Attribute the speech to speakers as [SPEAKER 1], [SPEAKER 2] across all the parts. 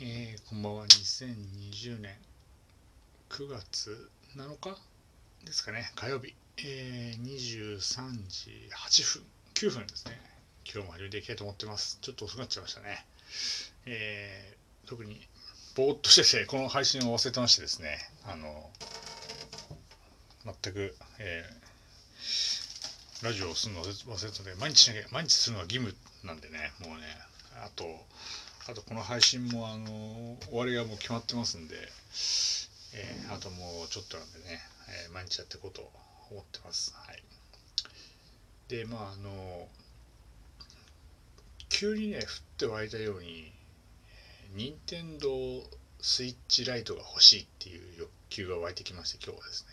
[SPEAKER 1] えーこんばんは。2020年9月7日ですかね、火曜日、えー23時8分、9分ですね。今日も始めていきたいと思ってます。ちょっと遅くなっちゃいましたね。えー特にぼーっとしてて、この配信を忘れてましてですね、あの、全く、えーラジオをするの忘れてたので、毎日しなきゃ、毎日するのが義務なんでね、もうね、あと、あとこの配信もあの終わりがもう決まってますんで、えーあともうちょっとなんでね、えー毎日やっていこうと思ってます。はい。で、まああの、急にね、降って湧いたように、任天堂スイッチライトが欲しいっていう欲求が湧いてきまして、今日はですね。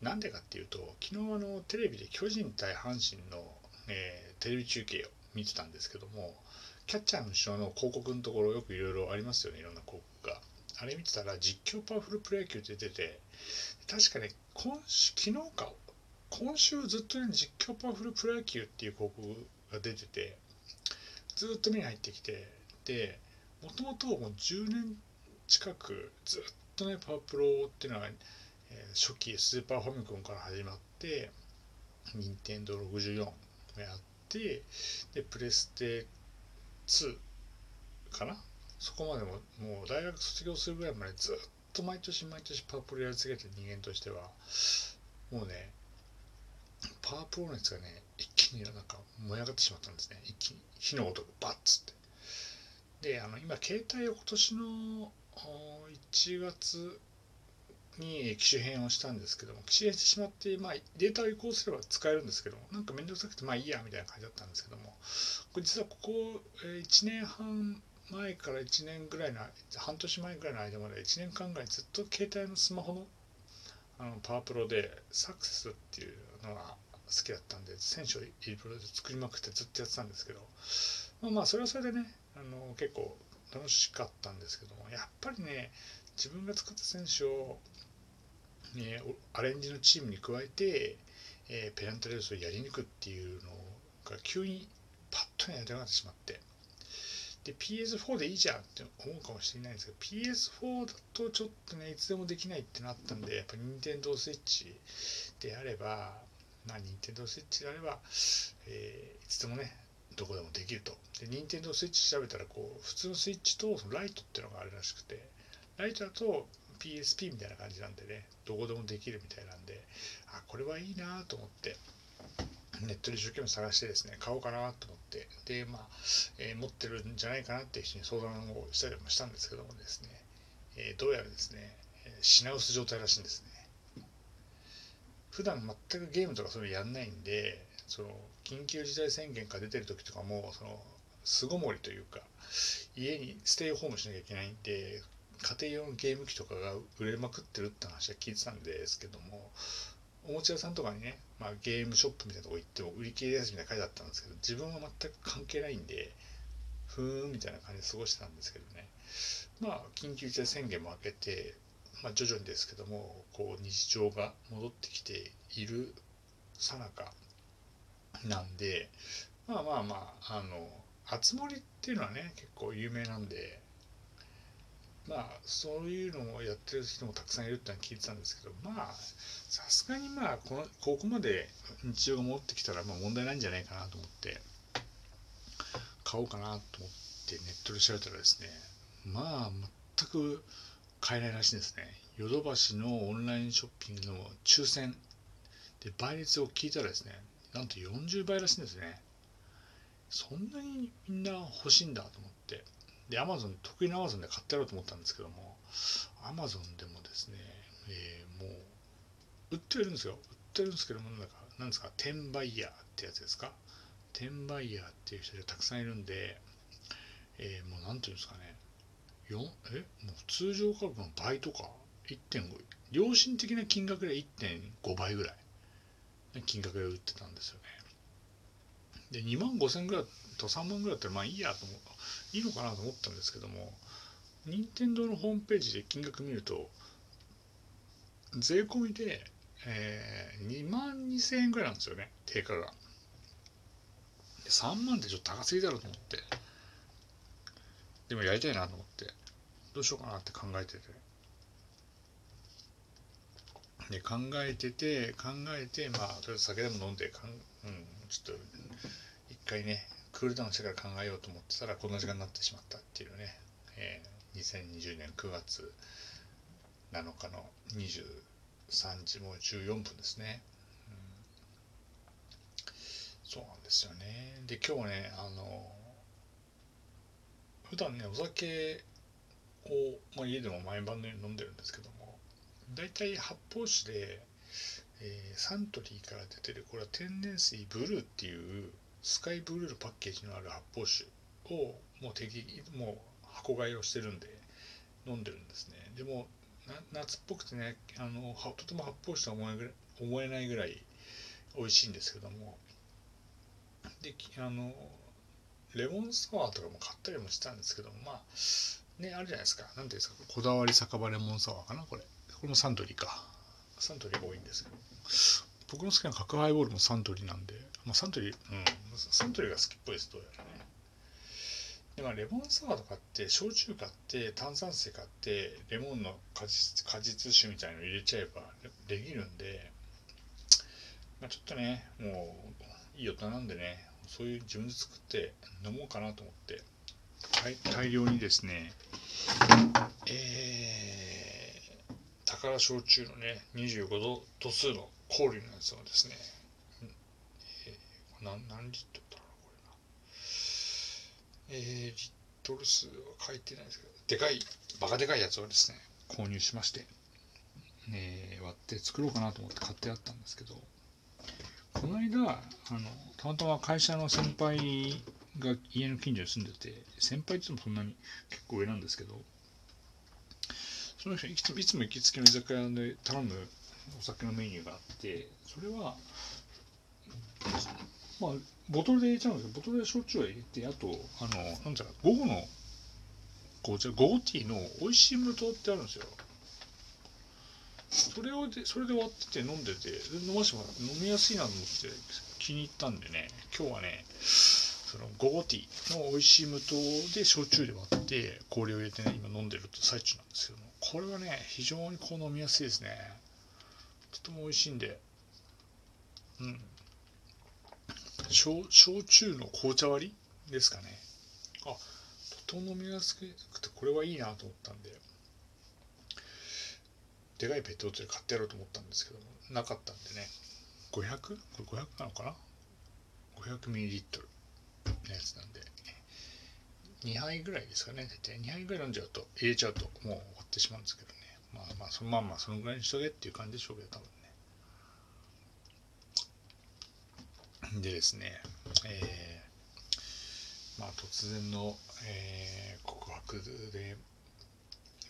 [SPEAKER 1] なんでかっていうと、昨日あのテレビで巨人対阪神の、えーテレビ中継を見てたんですけども、キャッチャーの後ろの広告のところよくいろいろありますよね、いろんな広告が。あれ見てたら実況パワフルプロ野球って出てて、確かね、今週、昨日か、今週ずっとね、実況パワフルプロ野球っていう広告が出てて、ずっと目に入ってきて、で、もともともう10年近くずっとね、パワプロっていうのは、えー初期スーパーファミコンから始まって、任天堂64をやって、で、プレステ2かな？そこまでももう大学卒業するぐらいまでずっと毎年毎年パープロやり続けてる人間としてはもうねパワープロ熱がね一気になんか燃え上がってしまったんですね。一気に火のごとくバッつって。であの今携帯を今年の1月に機種変をしたんですけども機種変してしまって、まあ、データを移行すれば使えるんですけどもなんか面倒くさくてまあいいやみたいな感じだったんですけどもこれ実はここ1年半前から1年ぐらいの半年前ぐらいの間まで1年間ぐらいずっと携帯のスマホのあのパワープロでサクセスっていうのが好きだったんで選手をいろいろ作りまくってずっとやってたんですけどまあまあそれはそれでねあの結構楽しかったんですけどもやっぱりね自分が使った選手を、ね、アレンジのチームに加えて、えーペナントレースをやりにくっていうのが急にパッとねやりたくなってしまって。で PS4 でいいじゃんって思うかもしれないんですけど PS4 だとちょっとねいつでもできないってなったんでやっぱ Nintendo Switch であればまあ Nintendo Switch であれば、えーいつでもねどこでもできると。で Nintendo Switch 調べたらこう普通のスイッチとライトっていうのがあるらしくてライトだと PSP みたいな感じなんでねどこでもできるみたいなんであこれはいいなと思ってネットで一生懸命探してですね買おうかなと思ってでまあ、えー持ってるんじゃないかなっていう人に相談をしたりもしたんですけどもですね、えーどうやらですね品薄状態らしいんですね。普段全くゲームとかそういうのやんないんでその緊急事態宣言が出てる時とかもその巣ごもりというか家にステイホームしなきゃいけないんで家庭用のゲーム機とかが売れまくってるって話は聞いてたんですけどもおもちゃ屋さんとかにね、まあ、ゲームショップみたいなとこ行っても売り切れですみたいな書いてあったんですけど自分は全く関係ないんでふーんみたいな感じで過ごしてたんですけどね。まあ緊急事態宣言も明けて、まあ、徐々にですけどもこう日常が戻ってきているさなかなんでまあまあまああの熱盛っていうのはね結構有名なんでまあそういうのをやってる人もたくさんいるってのは聞いてたんですけどまあさすがにまあこのここまで日常が戻ってきたらまあ問題ないんじゃないかなと思って買おうかなと思ってネットで調べたらですねまあ全く買えないらしいですね。ヨドバシのオンラインショッピングの抽選で倍率を聞いたらですねなんと40倍らしいんですね。そんなにみんな欲しいんだと思って。で、アマゾン、得意なアマゾンで買ってやろうと思ったんですけども、アマゾンでもですね、えーもう、売ってるんですよ。売ってるんですけども、なんか、なんですか、転売ヤーってやつですか？転売ヤーっていう人がたくさんいるんで、えーもう、なんていうんですかね、え？もう通常価格の倍とか、1.5、良心的な金額で1.5倍ぐらい。金額で売ってたんですよね。で、2万5千ぐらいと3万ぐらいだったら、まあいいやと思う。いいのかなと思ったんですけども、任天堂のホームページで金額見ると、税込みで、えー、2万2000円ぐらいなんですよね、定価が。3万ってちょっと高すぎだろうと思って。でもやりたいなと思って。どうしようかなって考えててで考えてて考えてまあとりあえず酒でも飲んでかん、うん、ちょっと一回ねクールダウンしてから考えようと思ってたらこんな時間になってしまったっていうね、えー、2020年9月7日の23時もう14分ですね、うん、そうなんですよね。で今日ねあの普段ねお酒を、まあ、家でも毎晩のように飲んでるんですけども大体発泡酒で、えー、サントリーから出てるこれは天然水ブルーっていうスカイブルーのパッケージのある発泡酒をもう適もう箱買いをしてるんで飲んでるんですね。でも夏っぽくてねあのとても発泡酒とは思え思えないぐらい美味しいんですけども。であのレモンサワーとかも買ったりもしたんですけどもまあねあるじゃないですか。何ていうんですかこだわり酒場レモンサワーかなこれ。これもサントリーか。サントリーが多いんですけど。僕の好きな角ハイボールもサントリーなんで、まあ、サントリー、うん、サントリーが好きっぽいです、どうやらね。で、まあ、レモンサワーとかって、焼酎買って、炭酸水買って、レモンの果実果実酒みたいの入れちゃえばできるんで、まあ、ちょっとね、もう、いい大人なんでね、そういう自分で作って飲もうかなと思って、大量にですね、えー、宝焼酎のね、25度度数の氷のやつをですね、えー、何何リットルだろうこれな。えー、リットル数は書いてないですけど、でかい、バカでかいやつをですね、購入しまして、えー、割って作ろうかなと思って買ってあったんですけど、この間、あの、たまたま会社の先輩が家の近所に住んでて、先輩って言ってもそんなに結構上なんですけど、その人いつもいつも行きつけの居酒屋で頼むお酒のメニューがあってそれはまあボトルで入れちゃうんですけどボトルで焼酎を入れてあとあのなんていうか午後のこちら午後ティーの美味しい無糖ってあるんですよ。それをでそれで割ってて飲んでて飲ましても飲みやすいなと思って気に入ったんでね今日はねその午後ティーの美味しい無糖で焼酎で割って氷を入れてね今飲んでる最中なんですけども。これはね非常にこう飲みやすいですねとても美味しいんで、うん。焼焼酎の紅茶割りですかね。あ、とても飲みやすくて、これはいいなと思ったんで、でかいペットボトル買ってやろうと思ったんですけども、なかったんでね、500? これ500なのかな ?500ml のやつなんで、2杯ぐらいですかね、大体2杯ぐらい飲んじゃうと、入れちゃうともう終わってしまうんですけどね。まあまあそのまんまそのぐらいにしとけっていう感じでしょうけど多分ねでですねえー、まあ突然の、えー、告白で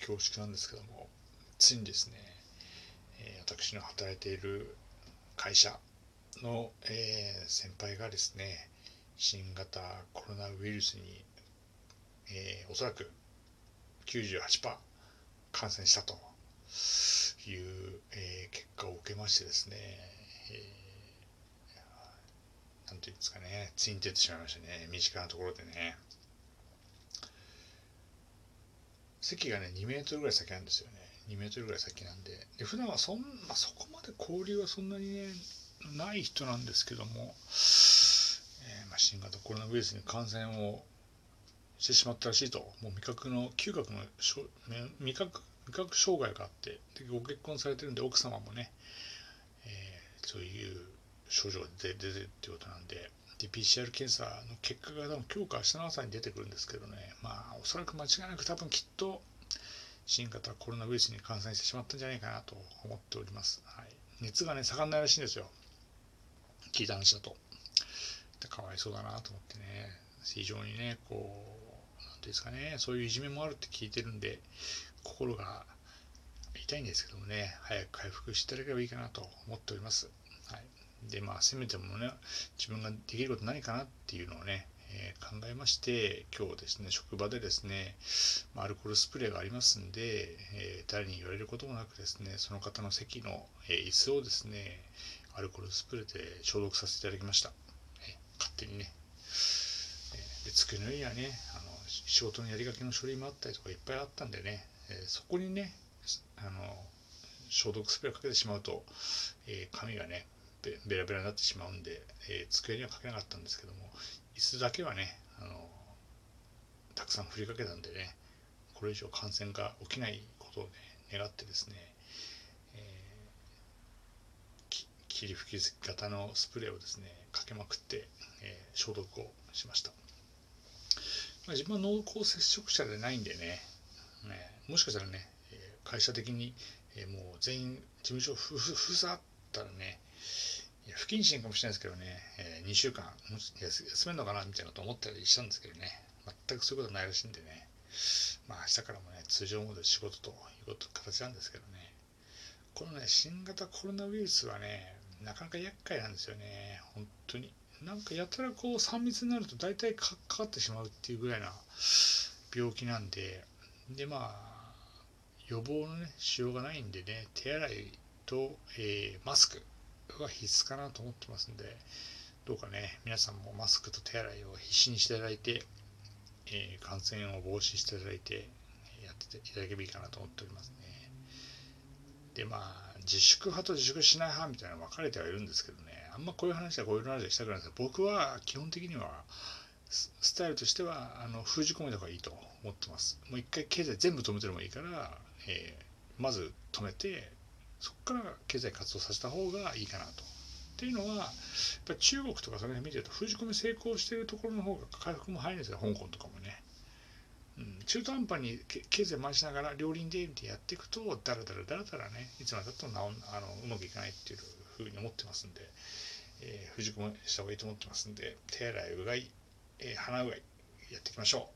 [SPEAKER 1] 恐縮なんですけどもついにですね、えー、私の働いている会社の、えー、先輩がですね新型コロナウイルスに、えー、おそらく98%感染したという、えー、結果を受けましてですね、えー、なんていうんですかね、ついに出てしまいましたね、身近なところでね。席がね、2メートルぐらい先なんですよね。2メートルぐらい先なんで。で普段はそん、まあ、そこまで交流はそんなにね、ない人なんですけども、えー、まあ、新型コロナウイルスに感染をしてしまったらしいと、もう味覚の、嗅覚の味覚味覚障害があってでご結婚されてるんで奥様もね、えー、そういう症状が出てるっていうことなんでで PCR 検査の結果が多分今日か明日の朝に出てくるんですけどねまあおそらく間違いなく多分きっと新型コロナウイルスに感染してしまったんじゃないかなと思っております、はい、熱がね下がんないらしいんですよ。聞いた話だと。でかわいそうだなと思ってね。非常にねこう何ていうんですかねそういういじめもあるって聞いてるんで心が痛いんですけどもね、早く回復していただければいいかなと思っております。はい、で、まあ、せめてもね、自分ができること何かなっていうのをね、えー、考えまして、今日ですね、職場でですね、アルコールスプレーがありますんで、えー、誰に言われることもなくですね、その方の席の、えー、椅子をですね、アルコールスプレーで消毒させていただきました。え勝手にね。机の上にはね、あの仕事のやりがけの書類もあったりとかいっぱいあったんでね、え、そこにねあの消毒スプレーをかけてしまうと、えー、紙がねベラベラになってしまうんで、えー、机にはかけなかったんですけども椅子だけはねあのたくさん振りかけたんでねこれ以上感染が起きないことをね願ってですね、えー、霧吹き型のスプレーをですねかけまくって、えー、消毒をしました、まあ、自分は濃厚接触者でないんでね。ねもしかしたらね会社的に、えもう全員事務所封鎖ったらねいや不謹慎かもしれないですけどね、え、2週間休めるのかなみたいなと思ったりしたんですけどね。全くそういうことないらしいんでね。まあ明日からもね通常モード仕事ということ形なんですけどね。このね新型コロナウイルスはねなかなか厄介なんですよね。本当に。なんかやたらこう3密になると大体かかってしまうっていうぐらいな病気なんででまあ予防のねしようがないんでね手洗いと、えー、マスクが必須かなと思ってますんでどうかね皆さんもマスクと手洗いを必死にしていただいて、えー、感染を防止していただいてやっていただければいいかなと思っておりますね。でまあ自粛派と自粛しない派みたいなの分かれてはいるんですけどね。あんまこういう話はこういう話はしたくないです僕は基本的にはスタイルとしてはあの封じ込めた方がいいと思ってますもう一回経済全部止めてもいいからえー、まず止めてそこから経済活動させた方がいいかなと。っていうのはやっぱ中国とかその辺見てると封じ込め成功してるところの方が回復も早いんですよ香港とかもね。うん、中途半端に経済回しながら両輪でやっていくとだらだらだらだらねいつまでたってもあのうまくいかないっていうふうに思ってますんで、えー、封じ込めした方がいいと思ってますんで手洗いうがい、えー、鼻うがいやっていきましょう。